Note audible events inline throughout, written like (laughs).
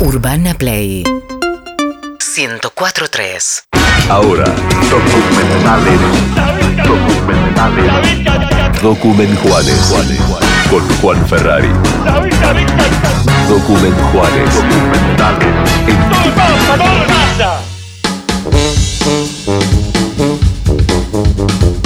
Urbana Play 104.3 Ahora, documentales. Documentales. Document Juanes. Con Juan Ferrari. Document Juanes. Documentales. En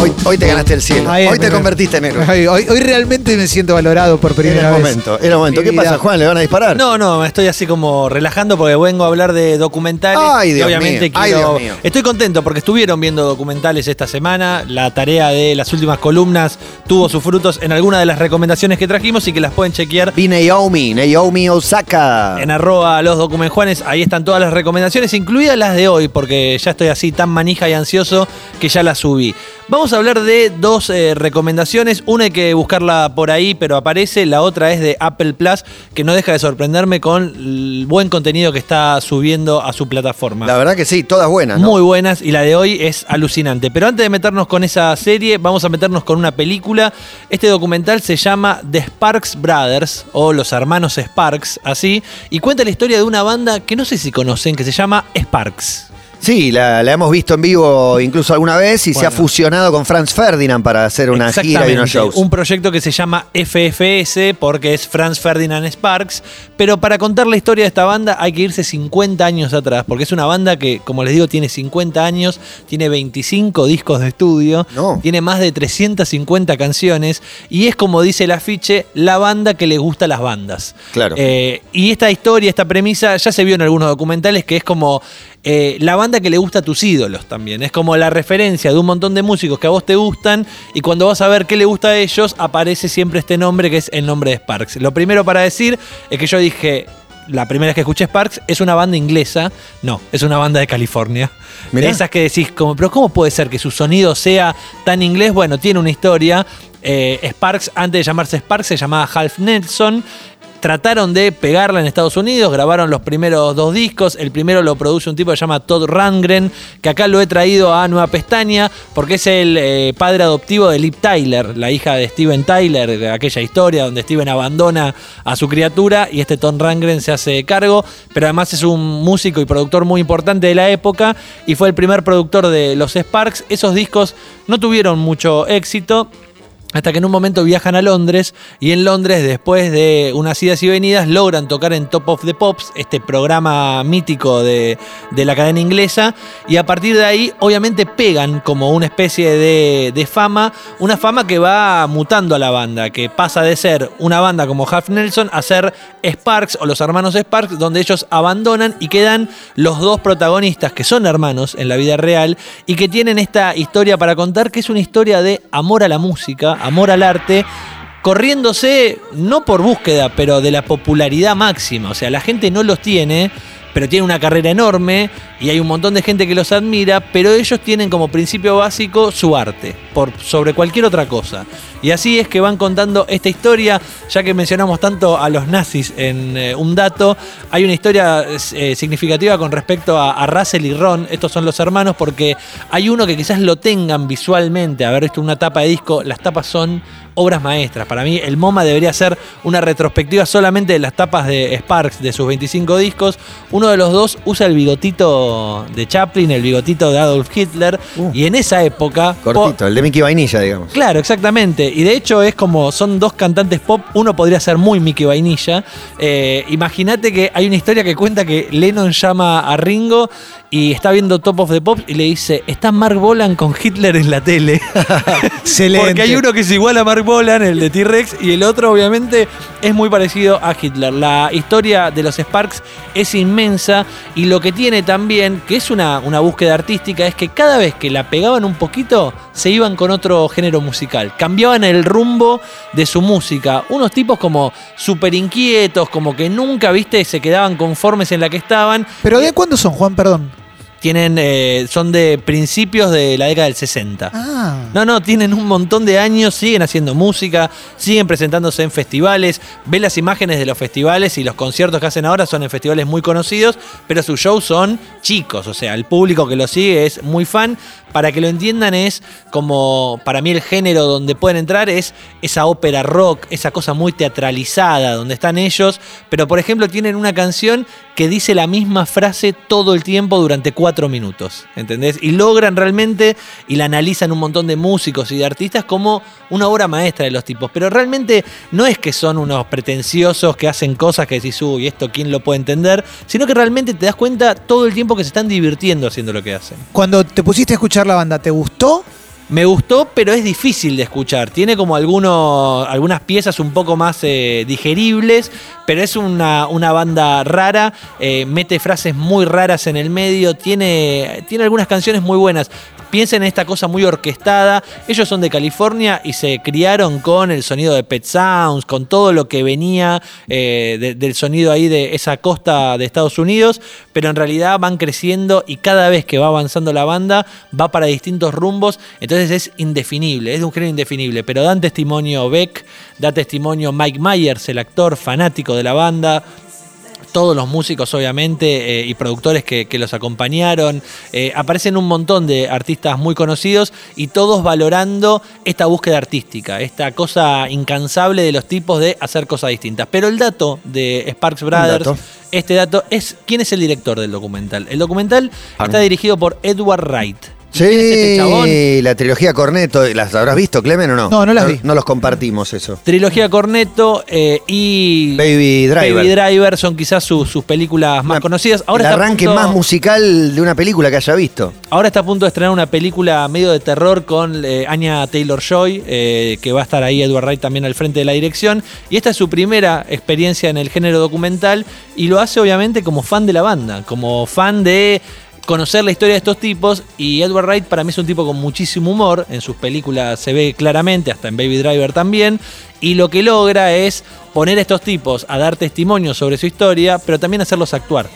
Hoy, hoy te ganaste el cielo. Ahí hoy te convertiste en héroe. Hoy, hoy- hoy realmente me siento valorado por Era primera el vez. momento, era el momento. Mi ¿Qué vida. pasa, Juan? ¿Le van a disparar? No, no, me estoy así como relajando porque vengo a hablar de documentales. Ay, Dios y obviamente mío, ay, quiero- Dios mío. Estoy contento porque estuvieron viendo documentales esta semana. La tarea de las últimas columnas tuvo sus frutos en alguna de las recomendaciones que trajimos y que las pueden chequear Vi Naomi, Naomi Osaka. en arroba los documentjuanes. Ahí están todas las recomendaciones, incluidas las de hoy, porque ya estoy así tan manija y ansioso que ya las subí. Vamos a hablar de dos eh, recomendaciones. Una hay que buscarla por ahí, pero aparece. La otra es de Apple Plus, que no deja de sorprenderme con el buen contenido que está subiendo a su plataforma. La verdad que sí, todas buenas, ¿no? Muy buenas y la de hoy es alucinante. Pero antes de meternos con esa serie, vamos a meternos con una película. Este documental se llama The Sparks Brothers o Los Hermanos Sparks, así, y cuenta la historia de una banda que no sé si conocen, que se llama Sparks. Sí, la, la hemos visto en vivo incluso alguna vez y se ha fusionado con Franz Ferdinand para hacer una gira y unos shows. Un proyecto que se llama FFS porque es Franz Ferdinand Sparks. Pero para contar la historia de esta banda hay que irse 50 años atrás, porque es una banda que, como les digo, tiene 50 años, tiene 25 discos de estudio, No. tiene más de 350 canciones y es como dice el afiche, la banda que le gusta a las bandas. Claro. Eh, y esta historia, esta premisa, ya se vio en algunos documentales que es como eh, la banda que le gusta a tus ídolos también. Es como la referencia de un montón de músicos que a vos te gustan y cuando vas a ver qué le gusta a ellos, aparece siempre este nombre que es el nombre de Sparks. Lo primero para decir es que yo dije. La primera vez que escuché Sparks es una banda inglesa. No, es una banda de California. Mirá. De esas que decís, como, pero ¿cómo puede ser que su sonido sea tan inglés? Bueno, tiene una historia. Eh, Sparks, antes de llamarse Sparks, se llamaba Half Nelson. Trataron de pegarla en Estados Unidos, grabaron los primeros dos discos. El primero lo produce un tipo que se llama Todd Rangren, que acá lo he traído a Nueva Pestaña, porque es el eh, padre adoptivo de Liv Tyler, la hija de Steven Tyler, de aquella historia donde Steven abandona a su criatura y este Todd Rangren se hace cargo. Pero además es un músico y productor muy importante de la época y fue el primer productor de los Sparks. Esos discos no tuvieron mucho éxito. Hasta que en un momento viajan a Londres y en Londres, después de unas idas y venidas, logran tocar en Top of the Pops, este programa mítico de, de la cadena inglesa, y a partir de ahí obviamente pegan como una especie de, de fama, una fama que va mutando a la banda, que pasa de ser una banda como Half Nelson a ser Sparks o los hermanos Sparks, donde ellos abandonan y quedan los dos protagonistas que son hermanos en la vida real y que tienen esta historia para contar, que es una historia de amor a la música, amor al arte, corriéndose no por búsqueda, pero de la popularidad máxima. O sea, la gente no los tiene, pero tienen una carrera enorme y hay un montón de gente que los admira, pero ellos tienen como principio básico su arte, por sobre cualquier otra cosa. Y así es que van contando esta historia, ya que mencionamos tanto a los nazis en eh, un dato, hay una historia eh, significativa con respecto a, a Russell y Ron, estos son los hermanos, porque hay uno que quizás lo tengan visualmente, haber visto una tapa de disco, las tapas son obras maestras. Para mí, el MoMA debería ser una retrospectiva solamente de las tapas de Sparks de sus 25 discos. Uno de los dos usa el bigotito de Chaplin, el bigotito de Adolf Hitler, Uh. y en esa época. Cortito, el de Mickey Vainilla, digamos. Claro, exactamente. Y de hecho es como son dos cantantes pop. Uno podría ser muy Mickey Vainilla. Eh, Imagínate que hay una historia que cuenta que Lennon llama a Ringo y está viendo Top of the Pops y le dice: Está Mark Bolan con Hitler en la tele. (laughs) Excelente. Porque hay uno que es igual a Mark Bolan, el de T-Rex, y el otro, obviamente, es muy parecido a Hitler. La historia de los Sparks es inmensa y lo que tiene también, que es una, una búsqueda artística, es que cada vez que la pegaban un poquito, se iban con otro género musical. Cambiaban el rumbo de su música. Unos tipos como súper inquietos, como que nunca, viste, se quedaban conformes en la que estaban. ¿Pero de cuándo son, Juan? Perdón. Tienen, eh, son de principios de la década del 60. Ah. No, no, tienen un montón de años, siguen haciendo música, siguen presentándose en festivales. Ve las imágenes de los festivales y los conciertos que hacen ahora son en festivales muy conocidos, pero sus shows son chicos, o sea, el público que los sigue es muy fan. Para que lo entiendan es como, para mí el género donde pueden entrar es esa ópera rock, esa cosa muy teatralizada, donde están ellos, pero por ejemplo tienen una canción que dice la misma frase todo el tiempo durante cuatro minutos, ¿entendés? Y logran realmente, y la analizan un montón de músicos y de artistas como una obra maestra de los tipos, pero realmente no es que son unos pretenciosos que hacen cosas que decís, uy, esto quién lo puede entender, sino que realmente te das cuenta todo el tiempo que se están divirtiendo haciendo lo que hacen. Cuando te pusiste a escuchar la banda, ¿te gustó? Me gustó, pero es difícil de escuchar. Tiene como algunos, algunas piezas un poco más eh, digeribles, pero es una, una banda rara. eh, mete frases muy raras en el medio. Tiene, tiene algunas canciones muy buenas. Piensen en esta cosa muy orquestada. Ellos son de California y se criaron con el sonido de Pet Sounds, con todo lo que venía eh, de- del sonido ahí de esa costa de Estados Unidos, pero en realidad van creciendo y cada vez que va avanzando la banda va para distintos rumbos, entonces es indefinible, es de un género indefinible, pero dan testimonio Beck, da testimonio Mike Myers, el actor fanático de la banda, todos los músicos obviamente eh, y productores que, que los acompañaron. Eh, aparecen un montón de artistas muy conocidos y todos valorando esta búsqueda artística, esta cosa incansable de los tipos de hacer cosas distintas. Pero el dato de Sparks Brothers, dato. este dato es quién es el director del documental. El documental está dirigido por Edward Wright. ¿Y Sí, este chabón? la trilogía Corneto, ¿las habrás visto, Clemen, o no? No, no las vi. No los compartimos eso. Trilogía Corneto eh, y Baby Driver. Baby Driver son quizás sus, sus películas más Una- conocidas. Ahora el está a arranque punto- más musical de una película que haya visto. Ahora está a punto de estrenar una película medio de terror con eh, Anya Taylor Joy, eh, que va a estar ahí Edward Wright también al frente de la dirección. Y esta es su primera experiencia en el género documental y lo hace obviamente como fan de la banda, como fan de conocer la historia de estos tipos. Y Edward Wright para mí es un tipo con muchísimo humor, en sus películas se ve claramente, hasta en Baby Driver también. Y lo que logra es poner a estos tipos a dar testimonio sobre su historia, pero también hacerlos actuar.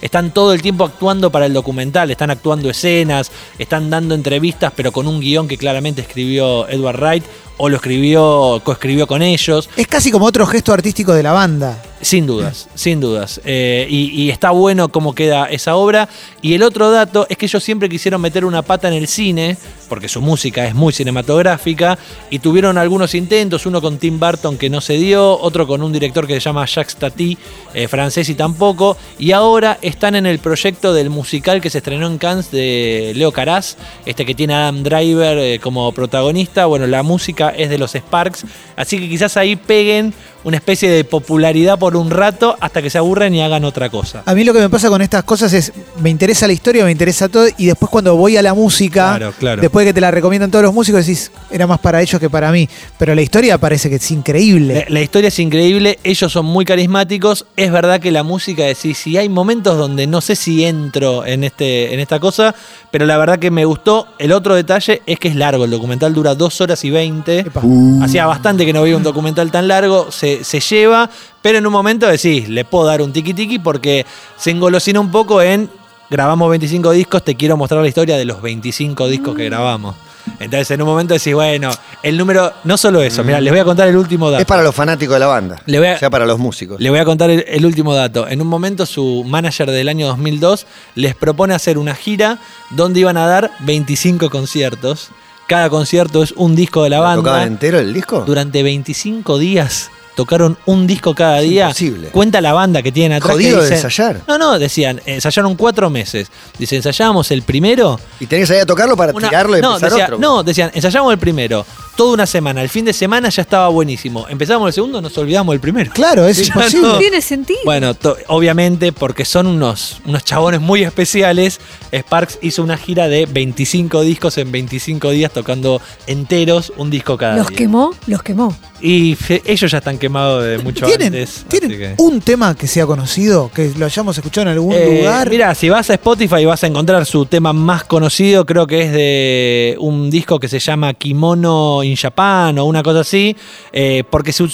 Están todo el tiempo actuando para el documental, están actuando escenas, están dando entrevistas, pero con un guion que claramente escribió Edward Wright o lo escribió, coescribió con ellos. Es casi como otro gesto artístico de la banda. Sin dudas, sin dudas. Eh, y, está bueno cómo queda esa obra. Y el otro dato es que ellos siempre quisieron meter una pata en el cine, porque su música es muy cinematográfica, y tuvieron algunos intentos, uno con Tim Burton que no se dio, otro con un director que se llama Jacques Tati, eh, francés y tampoco, y ahora están en el proyecto del musical que se estrenó en Cannes de Leo Caraz, este que tiene a Adam Driver eh, como protagonista. Bueno, la música es de los Sparks, así que quizás ahí peguen una especie de popularidad por un rato hasta que se aburren y hagan otra cosa. A mí lo que me pasa con estas cosas es, me interesa la historia, me interesa todo, y después cuando voy a la música, Claro, claro. después de que te la recomiendan todos los músicos, decís, era más para ellos que para mí. Pero la historia parece que es increíble. La, la historia es increíble, ellos son muy carismáticos. Es verdad que la música, decís, si hay momentos donde no sé si entro en, este, en esta cosa, pero la verdad que me gustó. El otro detalle es que es largo, el documental dura dos horas y veinte. Epa. Hacía bastante que no veía un documental tan largo, se, se lleva, pero en un momento decís, le puedo dar un tiki tiki porque se engolosina un poco en grabamos 25 discos, te quiero mostrar la historia de los 25 discos que grabamos. Entonces en un momento decís, bueno, el número, no solo eso, mira, les voy a contar el último dato. Es para los fanáticos de la banda. Le voy a- o sea, para los músicos. Le voy a contar el, el último dato. En un momento su manager del año 2002 les propone hacer una gira donde iban a dar 25 conciertos. Cada concierto es un disco de la banda. ¿Tocaban entero el disco? Durante 25 días tocaron un disco cada Es día. imposible. Cuenta la banda que tienen atrás. que Jodido de dicen- ensayar. No, no, decían, ensayaron cuatro meses. Dice, ensayábamos el primero. Y tenés ahí a tocarlo para una- tirarlo y no, empezar decía- otro. no, decían, ensayamos el primero. Toda una semana. El fin de semana ya estaba buenísimo. Empezamos el segundo, nos olvidamos el primero. Claro, es Sí, (laughs) ya imposible. no. Tiene sentido. Bueno, obviamente porque son unos, unos chabones muy especiales, Sparks hizo una gira de 25 discos en 25 días tocando enteros un disco cada los día. quemó, los quemó. Y ellos ya están quemados de mucho ¿Tienen, antes. ¿tienen que- un tema que sea conocido, que lo hayamos escuchado en algún Eh, lugar? Mira, si vas a Spotify vas a encontrar su tema más conocido, creo que es de un disco que se llama Kimono in Japan o una cosa así, eh, porque se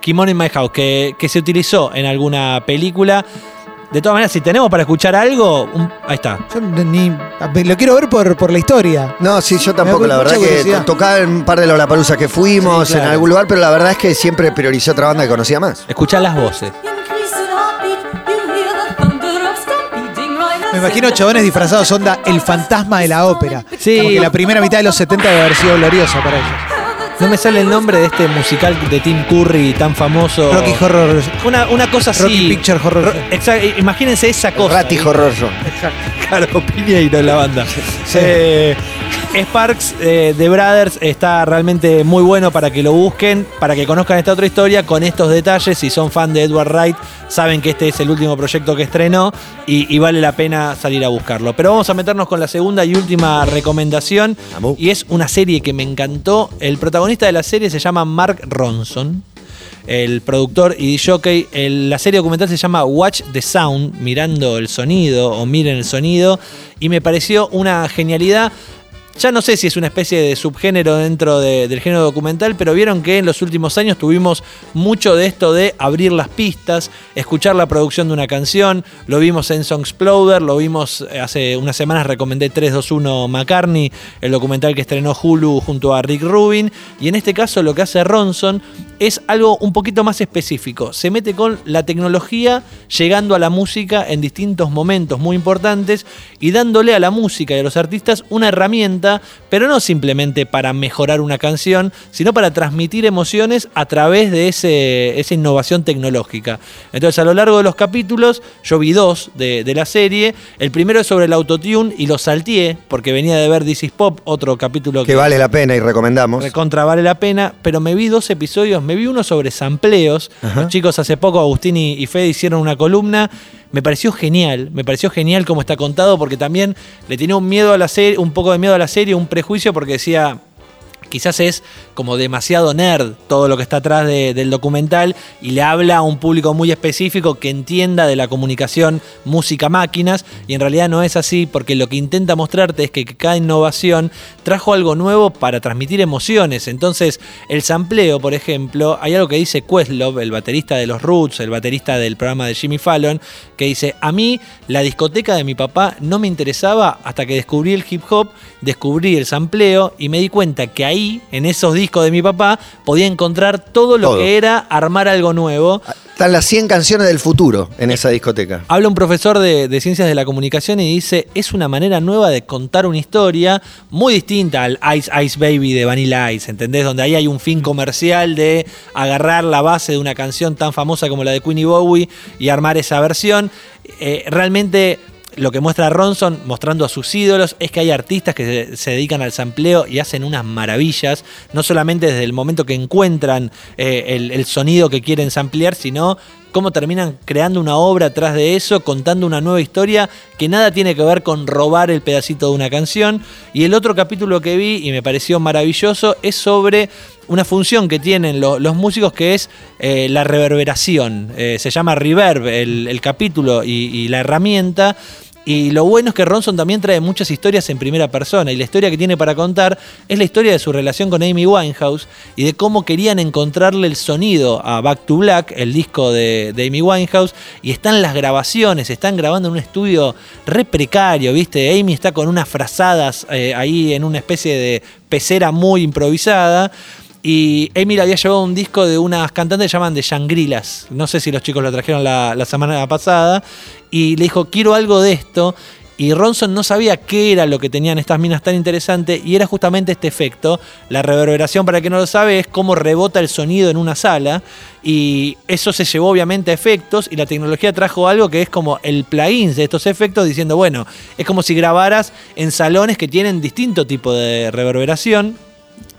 Kimono in My House, que, que se utilizó en alguna película. De todas maneras, si tenemos para escuchar algo, un- ahí está. Yo ni, lo quiero ver por, por la historia. No, sí, yo tampoco. La verdad que tocaba en un par de Lollapalooza que fuimos, Sí, claro. en algún lugar, pero la verdad es que siempre priorizé otra banda que conocía más. Escuchá las voces. Imagino chabones disfrazados onda el fantasma de la ópera. Sí. Como que la primera mitad de los 70 debe haber sido gloriosa para ellos. No me sale el nombre de este musical de Tim Curry tan famoso. Rocky Horror. Una, una cosa así. Rocky Picture Horror Ro- Show. Exacto, imagínense (laughs) esa cosa. Rati Horror Show. Claro, Piñeiro en la banda. Eh, Sparks eh, de Brothers está realmente muy bueno para que lo busquen, para que conozcan esta otra historia con estos detalles. Si son fan de Edward Wright, saben que este es el último proyecto que estrenó y, y vale la pena salir a buscarlo. Pero vamos a meternos con la segunda y última recomendación. Y es una serie que me encantó. El protagonista de la serie se llama Mark Ronson el productor y jockey. El- la serie documental se llama Watch the Sound, mirando el sonido o miren el sonido, y me pareció una genialidad. Ya no sé si es una especie de subgénero dentro de- del género documental, pero vieron que en los últimos años tuvimos mucho de esto de abrir las pistas, escuchar la producción de una canción. Lo vimos en Songsploder, lo vimos eh, hace unas semanas, recomendé 321 McCartney, el documental que estrenó Hulu junto a Rick Rubin. Y en este caso lo que hace Ronson es algo un poquito más específico. Se mete con la tecnología llegando a la música en distintos momentos muy importantes y dándole a la música y a los artistas una herramienta, pero no simplemente para mejorar una canción, sino para transmitir emociones a través de ese- esa innovación tecnológica. Entonces a lo largo de los capítulos, yo vi dos de, de la serie. El primero es sobre el autotune y lo salteé porque venía de ver This is Pop, otro capítulo Que vale la pena y recomendamos. Recontra vale la pena, pero me vi dos episodios, me vi uno sobre sampleos. Ajá. Los chicos hace poco, Agustín y, y Fede hicieron una columna. Me pareció genial, me pareció genial cómo está contado, porque también le tenía un miedo a la serie, un poco de miedo a la serie, un prejuicio, porque decía. Quizás es como demasiado nerd todo lo que está atrás de- del documental y le habla a un público muy específico que entienda de la comunicación música-máquinas y en realidad no es así porque lo que intenta mostrarte es que cada innovación trajo algo nuevo para transmitir emociones. Entonces, el sampleo, por ejemplo, hay algo que dice Questlove, el baterista de los Roots, el baterista del programa de Jimmy Fallon, que dice, a mí la discoteca de mi papá no me interesaba hasta que descubrí el hip hop, descubrí el sampleo y me di cuenta que ahí, en esos discos de mi papá, podía encontrar todo lo Todo. que era armar algo nuevo. Están las 100 canciones del futuro en esa discoteca. Habla un profesor de, de ciencias de la comunicación y dice, es una manera nueva de contar una historia muy distinta al Ice Ice Baby de Vanilla Ice, ¿entendés? Donde ahí hay un fin comercial de agarrar la base de una canción tan famosa como la de Queenie Bowie y armar esa versión. Eh, realmente lo que muestra Ronson mostrando a sus ídolos es que hay artistas que se, dedican al sampleo y hacen unas maravillas, no solamente desde el momento que encuentran eh, el, el sonido que quieren samplear, sino cómo terminan creando una obra atrás de eso, contando una nueva historia que nada tiene que ver con robar el pedacito de una canción. Y el otro capítulo que vi y me pareció maravilloso es sobre una función que tienen lo- los músicos que es eh, la reverberación. Eh, se llama Reverb el, capítulo y la herramienta. Y lo bueno es que Ronson también trae muchas historias en primera persona. Y la historia que tiene para contar es la historia de su relación con Amy Winehouse y de cómo querían encontrarle el sonido a Back to Black, el disco de, Amy Winehouse. Y están las grabaciones, están grabando en un estudio re precario, ¿viste? Amy está con unas frazadas eh, ahí en una especie de pecera muy improvisada. Y Amy le había llevado un disco de unas cantantes que llaman de Shangrilas. No sé si los chicos lo trajeron la, semana pasada. Y le dijo, quiero algo de esto. Y Ronson no sabía qué era lo que tenían estas minas tan interesante. Y era justamente este efecto. La reverberación, para el que no lo sabe, es cómo rebota el sonido en una sala. Y eso se llevó obviamente a efectos. Y la tecnología trajo algo que es como el plugin de estos efectos, diciendo, bueno, es como si grabaras en salones que tienen distinto tipo de reverberación.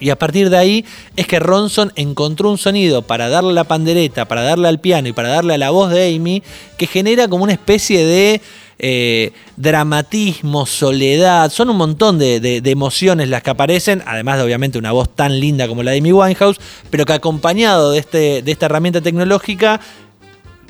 Y a partir de ahí es que Ronson encontró un sonido para darle a la pandereta, para darle al piano y para darle a la voz de Amy, que genera como una especie de eh, dramatismo, soledad. Son un montón de, de- emociones las que aparecen, además de obviamente una voz tan linda como la de Amy Winehouse, pero que acompañado de, este, de esta herramienta tecnológica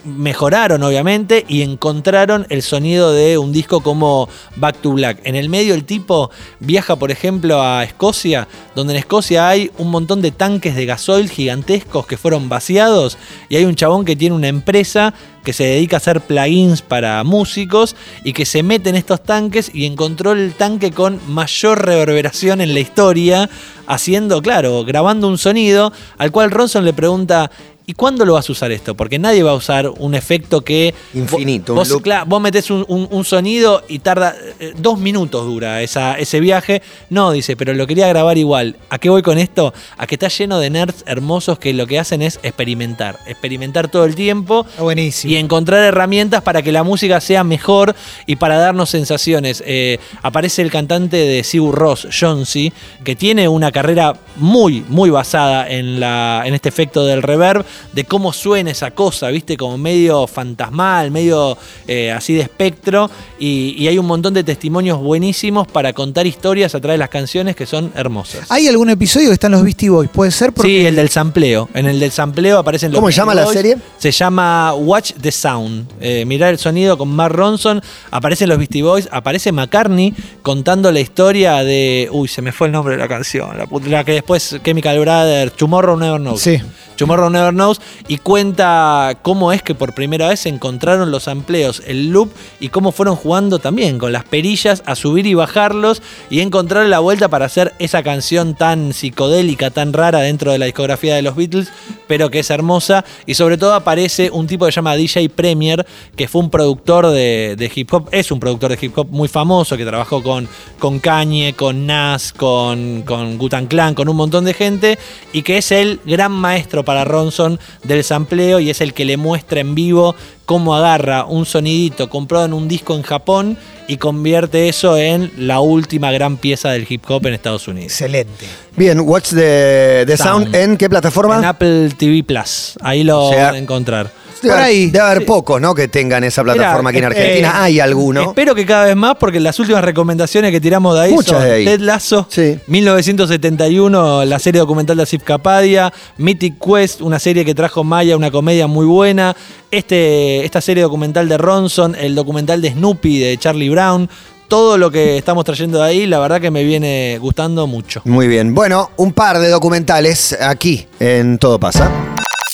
mejoraron obviamente y encontraron el sonido de un disco como Back to Black. En el medio el tipo viaja por ejemplo a Escocia, donde en Escocia hay un montón de tanques de gasoil gigantescos que fueron vaciados y hay un chabón que tiene una empresa que se dedica a hacer plugins para músicos y que se mete en estos tanques y encontró el tanque con mayor reverberación en la historia, haciendo, claro, grabando un sonido al cual Ronson le pregunta, ¿y cuándo lo vas a usar esto? Porque nadie va a usar un efecto que... Infinito, Vos, claro, vos metés un, un- un sonido y tarda eh, dos minutos dura esa, ese viaje. No, dice, pero lo quería grabar igual. ¿A qué voy con esto? A que está lleno de nerds hermosos que lo que hacen es experimentar. Experimentar todo el tiempo Está buenísimo. y encontrar herramientas para que la música sea mejor y para darnos sensaciones. Eh, aparece el cantante de Sigur Ross, Jonesy, que tiene una carrera muy, muy basada en, la, en este efecto del reverb, de cómo suena esa cosa, ¿viste? Como medio fantasmal, medio eh, así de espectro. Y, y hay un montón de testimonios buenísimos para contar historias a través de las canciones que son hermosas. ¿Hay algún episodio que están los Beastie Boys? ¿Puede ser? Porque Sí, el del sampleo. En el del sampleo aparecen los ¿Cómo se llama la serie? Se llama Watch the Sound. Eh, mirar el sonido con Mark Ronson. Aparecen los Beastie Boys. Aparece McCartney contando la historia de. Uy, se me fue el nombre de la canción. La que después Chemical Brothers. Tomorrow Never Knows. Sí. Tomorrow Never Knows. Y cuenta cómo es que por primera vez encontraron los amplios, el loop y cómo fueron jugando también con las perillas a subir y bajarlos y encontrar la vuelta para hacer esa canción tan psicodélica, tan rara dentro de la discografía de los Beatles, pero que es hermosa. Y sobre todo aparece un tipo que se llama DJ Premier, que fue un productor de, hip hop, es un productor de hip hop muy famoso, que trabajó con, con Kanye, con Nas, con, con Gutan Clan, con un montón de gente, y que es el gran maestro para Ronson del sampleo y es el que le muestra en vivo cómo agarra un sonidito comprado en un disco en Japón y convierte eso en la última gran pieza del hip hop en Estados Unidos. Excelente. Bien, Watch the, the sound. Sound. ¿En qué plataforma? En Apple TV Plus, ahí lo O sea, van a encontrar. Debe Por haber- ahí. Debe haber Sí. pocos, ¿no? Que tengan esa plataforma aquí en Mirá, Argentina. eh, Hay alguno. Espero que cada vez más, porque las últimas recomendaciones que tiramos de ahí Muchas son de ahí. Ted Lasso, Sí. 1971, la serie documental de Asif Kapadia, Mythic Quest, una serie que trajo Maya, una comedia muy buena, este, esta serie documental de Ronson, el documental de Snoopy de Charlie Brown, todo lo que estamos trayendo de ahí, la verdad que me viene gustando mucho. Muy bien. Bueno, un par de documentales aquí en Todo Pasa.